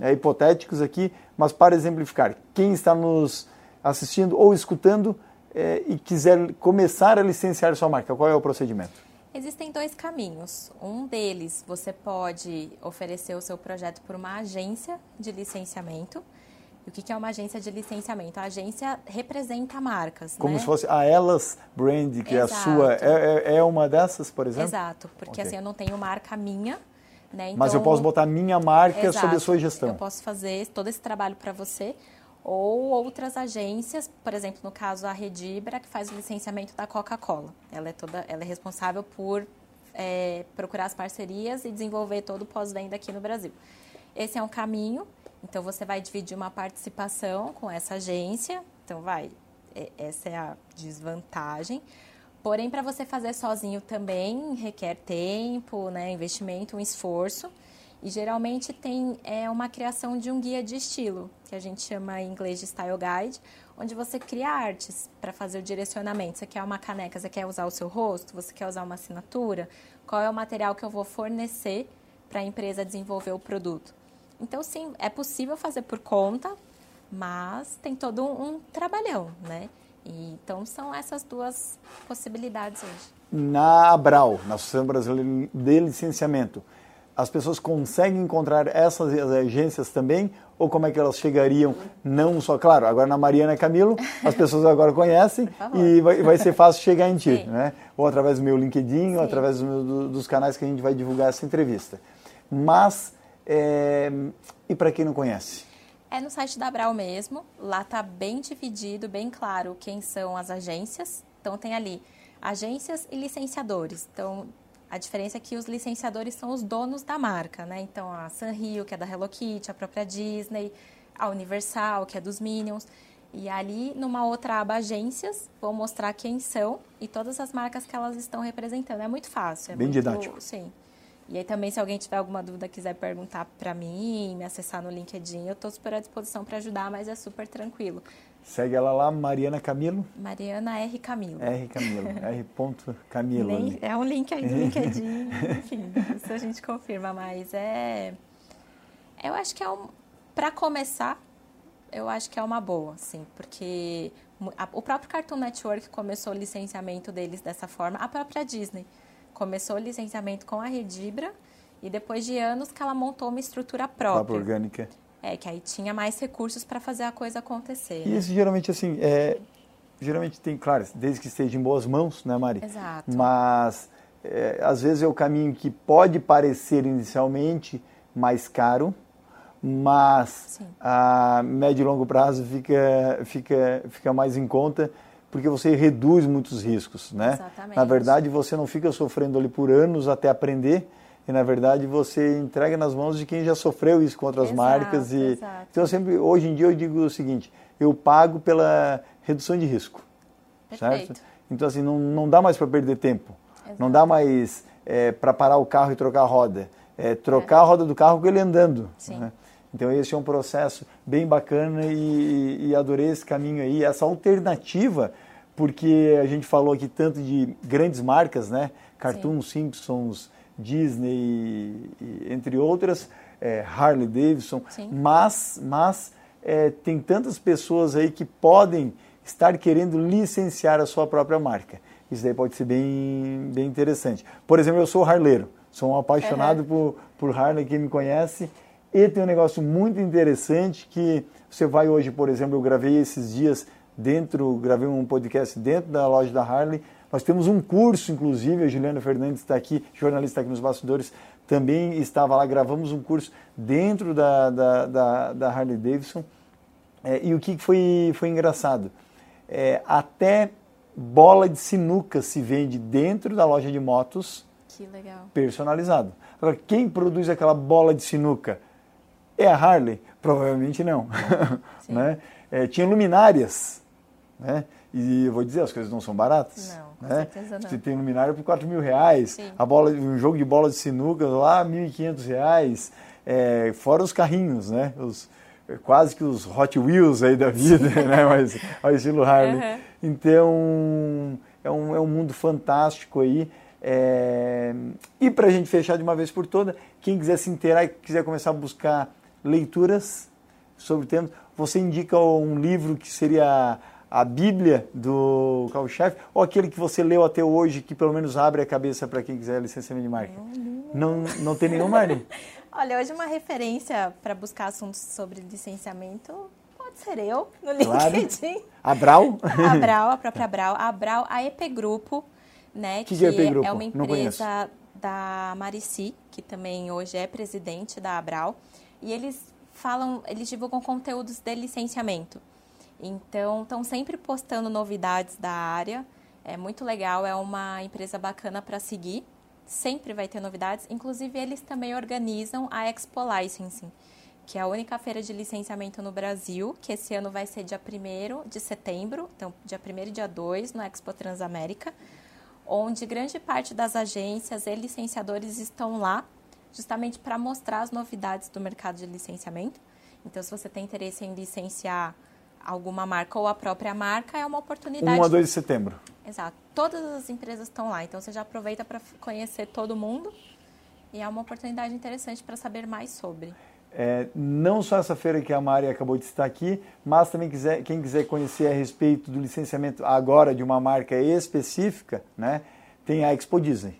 é, hipotéticos aqui, mas para exemplificar, quem está nos assistindo ou escutando é, e quiser começar a licenciar sua marca, qual é o procedimento? Existem dois caminhos. Um deles, você pode oferecer o seu projeto por uma agência de licenciamento. E o que é uma agência de licenciamento? A agência representa marcas. Como né? se fosse a Elas Brand, que Exato. é a sua. É, é, é, uma dessas, por exemplo? Exato, porque okay. assim eu não tenho marca minha. Né? Então, Mas eu posso botar minha marca Exato. sob a sua gestão. Eu posso fazer todo esse trabalho para você ou outras agências, por exemplo, no caso a Redibra, que faz o licenciamento da Coca-Cola. Ela é toda, ela é responsável por é, procurar as parcerias e desenvolver todo o pós-venda aqui no Brasil. Esse é um caminho. Então você vai dividir uma participação com essa agência. Então vai, é, essa é a desvantagem. Porém, para você fazer sozinho também requer tempo, né, investimento, um esforço. E geralmente tem é, uma criação de um guia de estilo, que a gente chama em inglês de Style Guide, onde você cria artes para fazer o direcionamento. Você quer uma caneca, você quer usar o seu rosto, você quer usar uma assinatura, qual é o material que eu vou fornecer para a empresa desenvolver o produto. Então, sim, é possível fazer por conta, mas tem todo um, um trabalhão, né? E, então, são essas duas possibilidades hoje. Na Abral, na Associação Brasileira de Licenciamento, as pessoas conseguem encontrar essas agências também? Ou como é que elas chegariam? Não só, claro, agora na Mariana Camilo, as pessoas agora conhecem [laughs] e vai, vai, ser fácil chegar em ti, Sim. né? Ou através do meu LinkedIn, Sim. ou através do, dos canais que a gente vai divulgar essa entrevista. Mas, é, e para quem não conhece? É no site da Abral mesmo, lá está bem dividido, bem claro quem são as agências. Então tem ali agências e licenciadores. Então a diferença é que os licenciadores são os donos da marca, né? Então a Sanrio, que é da Hello Kitty, a própria Disney, a Universal, que é dos Minions. E ali, numa outra aba agências, vou mostrar quem são e todas as marcas que elas estão representando. É muito fácil. É Bem muito, didático. Sim. E aí também, se alguém tiver alguma dúvida, quiser perguntar para mim, me acessar no LinkedIn, eu estou super à disposição para ajudar, mas é super tranquilo. Segue ela lá, Mariana Camilo. Mariana R. Camilo. R. Camilo. [laughs] R. Camilo. Nem, é um link aí do [laughs] LinkedIn. Enfim, isso a gente confirma, mas é. Eu acho que é um. Para começar, eu acho que é uma boa, sim, porque o próprio Cartoon Network começou o licenciamento deles dessa forma, a própria Disney começou o licenciamento com a Redibra e depois de anos que ela montou uma estrutura própria. Própria orgânica. É, que aí tinha mais recursos para fazer a coisa acontecer. E né? isso geralmente, assim, é, geralmente tem, claro, desde que esteja em boas mãos, né, Mari? Exato. Mas, é, às vezes é o caminho que pode parecer inicialmente mais caro, mas Sim. a médio e longo prazo fica, fica, fica mais em conta porque você reduz muitos riscos, né? Exatamente. Na verdade, você não fica sofrendo ali por anos até aprender, e na verdade você entrega nas mãos de quem já sofreu isso com outras exato, marcas e exato. então sempre hoje em dia eu digo o seguinte, eu pago pela redução de risco, Perfeito. certo? Então assim não, não dá mais para perder tempo, exato. não dá mais é, para parar o carro e trocar a roda, é, trocar é. a roda do carro com ele andando. Sim. Né? Então esse é um processo bem bacana e, e adorei esse caminho aí, essa alternativa, porque a gente falou aqui tanto de grandes marcas, né? Cartoon, Sim. Simpsons, Disney, entre outras, é, Harley Davidson, Sim. mas, mas é, tem tantas pessoas aí que podem estar querendo licenciar a sua própria marca. Isso daí pode ser bem, bem interessante. Por exemplo, eu sou harleiro, sou um apaixonado uhum. por, por Harley, quem me conhece, e tem um negócio muito interessante que você vai hoje, por exemplo, eu gravei esses dias dentro, gravei um podcast dentro da loja da Harley. Nós temos um curso, inclusive, a Juliana Fernandes está aqui, jornalista aqui nos bastidores, também estava lá, gravamos um curso dentro da, da, da, da Harley Davidson. É, e o que foi, foi engraçado? É, até bola de sinuca se vende dentro da loja de motos. Que legal. Personalizado. Agora, quem produz aquela bola de sinuca? É a Harley? Provavelmente não. [laughs] né? É, tinha luminárias, né? E eu vou dizer, as coisas não são baratas. Não, né? Você tem luminária por 4 mil reais, Sim. a bola, um jogo de bola de sinuca lá, 1.500 reais, é, fora os carrinhos, né? Os, quase que os Hot Wheels aí da [laughs] vida, né? Mas ao estilo Harley. Uhum. Então, é um, é um mundo fantástico aí. É... E para a gente fechar de uma vez por toda, quem quiser se inteirar e quiser começar a buscar leituras sobre o tema. Você indica um livro que seria a Bíblia do carro-chefe ou aquele que você leu até hoje que pelo menos abre a cabeça para quem quiser licenciamento de marca? Não, não tem nenhum, Marli? [laughs] Olha, hoje uma referência para buscar assuntos sobre licenciamento pode ser eu, no LinkedIn. Claro. [laughs] A Brau? A Brau, [laughs] a própria Brau. A Brau, a EP Grupo, né? Que, que, é, EP Grupo? é uma empresa da Marici, que também hoje é presidente da Abral e eles falam, eles divulgam conteúdos de licenciamento. Então, estão sempre postando novidades da área. É muito legal, é uma empresa bacana para seguir. Sempre vai ter novidades. Inclusive, eles também organizam a Expo Licensing, que é a única feira de licenciamento no Brasil, que esse ano vai ser dia 1 de setembro, então dia 1 e dia 2, no Expo Transamérica, onde grande parte das agências e licenciadores estão lá justamente para mostrar as novidades do mercado de licenciamento. Então, se você tem interesse em licenciar alguma marca ou a própria marca, é uma oportunidade. 1 a 2 de setembro. Exato. Todas as empresas estão lá, então você já aproveita para conhecer todo mundo e é uma oportunidade interessante para saber mais sobre. É, não só essa feira que a Mari acabou de citar aqui, mas também quiser, quem quiser conhecer a respeito do licenciamento agora de uma marca específica, né, tem a Expo Disney.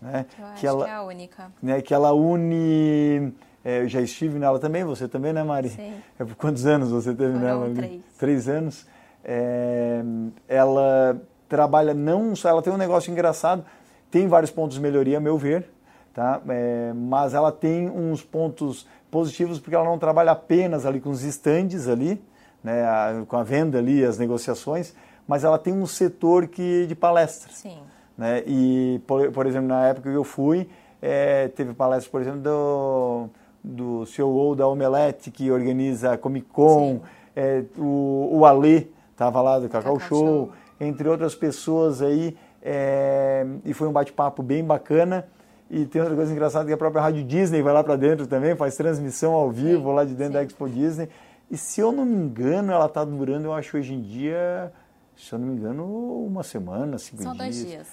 Né, que eu acho que, ela, que é a única. Né, que ela une... É, eu já estive nela também, você também, né, Mari? Sim. É, quantos anos você teve Foram nela? três. Três anos. É, ela trabalha não só, ela tem um negócio engraçado, tem vários pontos de melhoria, a meu ver, tá? É, mas ela tem uns pontos positivos porque ela não trabalha apenas ali com os estandes ali, né, a- com a venda ali, as negociações, mas ela tem um setor que de palestras. Sim. Né? E, por, por exemplo, na época que eu fui, é, teve palestra, por exemplo, do, do CEO da Omelete, que organiza a Comic Con, Sim. é, o, o Alê estava lá do Cacau, Cacau Show, Show. entre outras pessoas aí, é, e foi um bate-papo bem bacana. E tem outra coisa engraçada que a própria Rádio Disney vai lá para dentro também, faz transmissão ao vivo lá de dentro da sim. Expo Disney. E se eu não me engano, ela está durando, eu acho, hoje em dia, se eu não me engano, uma semana, cinco São dias. dois dias.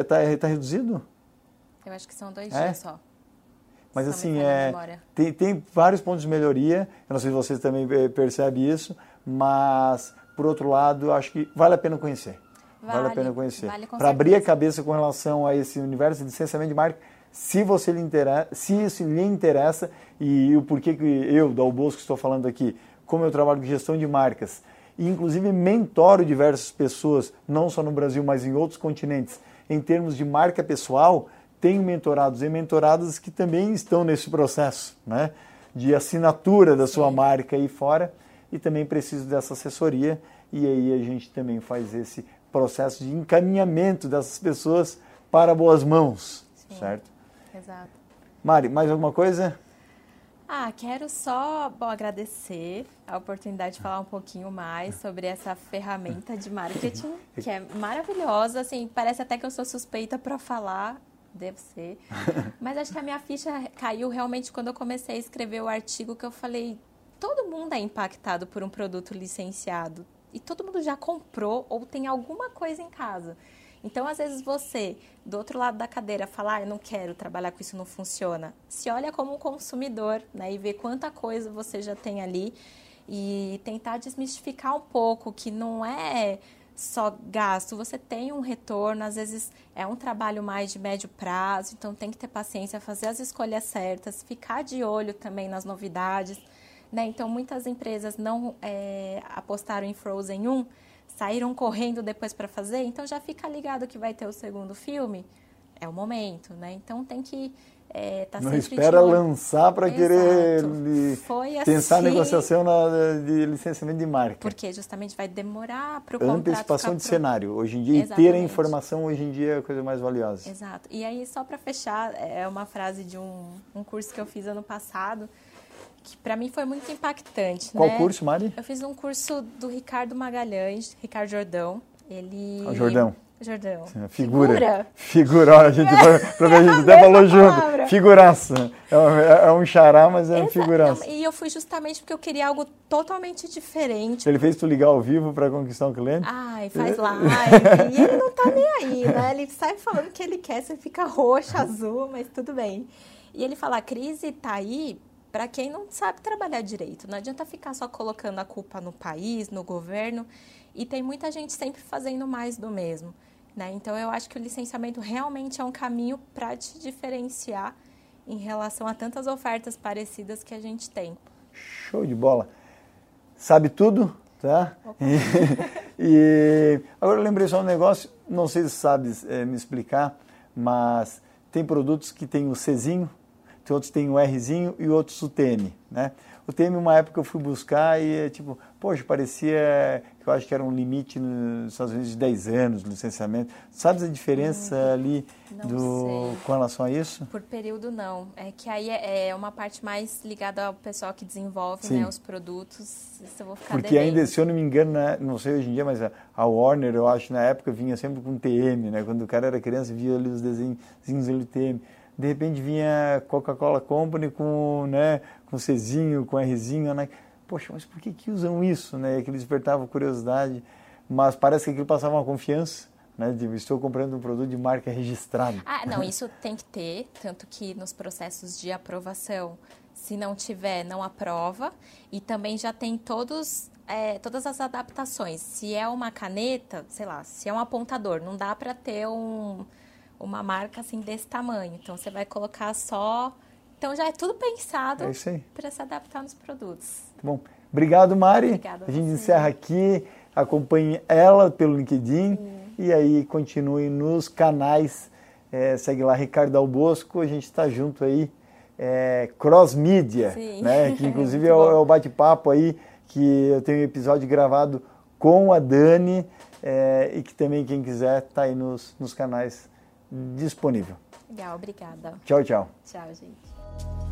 Está tá reduzido? Eu acho que são dois É? dias só. Mas assim, a é, tem, tem vários pontos de melhoria. Eu não sei se vocês também eh, percebem isso, mas, por outro lado, acho que vale a pena conhecer. Vale, a Vale, pena conhecer. vale Para abrir a cabeça com relação a esse universo de licenciamento de marca, se você lhe interessa, se isso lhe interessa e o porquê que eu, Dal Bosco, estou falando aqui, como eu trabalho com gestão de marcas e inclusive mentoro diversas pessoas, não só no Brasil, mas em outros continentes, em termos de marca pessoal, tenho mentorados e mentoradas que também estão nesse processo, né, de assinatura da sua Sim. marca aí fora e também preciso dessa assessoria e aí a gente também faz esse processo de encaminhamento dessas pessoas para boas mãos, Sim. certo? Exato. Mari, mais alguma coisa? Ah, quero só bom, agradecer a oportunidade de falar um pouquinho mais sobre essa ferramenta de marketing, que é maravilhosa. Assim, parece até que eu sou suspeita para falar, devo ser. [laughs] Mas acho que a minha ficha caiu realmente quando eu comecei a escrever o artigo que eu falei, todo mundo é impactado por um produto licenciado e todo mundo já comprou ou tem alguma coisa em casa. Então, às vezes você, do outro lado da cadeira, fala, ah, eu não quero trabalhar com isso, não funciona. Se olha como um consumidor, né, e vê quanta coisa você já tem ali e tentar desmistificar um pouco que não é só gasto, você tem um retorno, às vezes é um trabalho mais de médio prazo, então tem que ter paciência, fazer as escolhas certas, ficar de olho também nas novidades. Né? Então, muitas empresas não é, apostaram em Frozen 1, saíram correndo depois para fazer, então já fica ligado que vai ter o segundo filme. É o momento, né? Então tem que é, tá Não espera de lançar para querer li- pensar assim, negociação na- de licenciamento de marca. Porque justamente vai demorar para o contrato Antecipação de pronto. cenário. Hoje em dia, e ter a Exatamente. informação hoje em dia é a coisa mais valiosa. Exato. E aí, só para fechar, é uma frase de um, um curso que eu fiz ano passado, que para mim foi muito impactante. Qual né? curso, Mari? Eu fiz um curso do Ricardo Magalhães, Ricardo Jordão. Ele. Ah, Jordão. Jordão. Figura. Figura. Olha, a gente, pra [laughs] mim, a gente até falou junto. Figuraça. É um, é um xará, mas é um Exa- figuraça. E eu fui justamente porque eu queria algo totalmente diferente. Ele fez tu ligar ao vivo para conquistar um cliente? Ai, faz [laughs] live. e ele não tá nem aí, né? Ele sai falando o que ele quer, você fica roxa, azul, mas tudo bem. E ele fala: a crise tá aí para quem não sabe trabalhar direito. Não adianta ficar só colocando a culpa no país, no governo. E tem muita gente sempre fazendo mais do mesmo. Né? Então, eu acho que o licenciamento realmente é um caminho para te diferenciar em relação a tantas ofertas parecidas que a gente tem. Show de bola. Sabe tudo, tá? [laughs] E, agora eu lembrei só um negócio, não sei se sabes é, me explicar, mas tem produtos que tem o Czinho, tem outros tem o Rzinho e outros o TM, né? O TM, uma época eu fui buscar e, tipo, poxa, parecia que eu acho que era um limite nos Estados Unidos de 10 anos de licenciamento. Sabes a diferença ali não do, com relação a isso? Por período, não. É que aí é é uma parte mais ligada ao pessoal que desenvolve né, os produtos. Isso eu vou ficar Porque devendo. ainda, se eu não me engano, né, não sei hoje em dia, mas a, a Warner, eu acho, na época vinha sempre com TM, né? Quando o cara era criança, via ali os desenhos ali TM. De repente vinha Coca-Cola Company com, né, com Czinho, com Rzinho, né? Poxa, mas por que que usam isso, né? Aquilo despertava curiosidade, mas parece que aquilo passava uma confiança, né? De estou comprando um produto de marca registrada. Ah, não, isso tem que ter, tanto que nos processos de aprovação, se não tiver, não aprova, e também já tem todos é, todas as adaptações. Se é uma caneta, sei lá, se é um apontador, não dá para ter um, uma marca assim desse tamanho. Então você vai colocar só. Então já é tudo pensado é para se adaptar nos produtos. Bom, obrigado Mari. Obrigada a gente encerra aqui. Acompanhe ela pelo LinkedIn Sim. e aí continue nos canais. É, segue lá Ricardo Albosco, a gente está junto aí. É, cross Media, né? Que inclusive [laughs] é o, é o bate-papo aí que eu tenho um episódio gravado com a Dani é, e que também quem quiser está aí nos, nos canais disponível. Legal, obrigada. Tchau, tchau. Tchau, gente.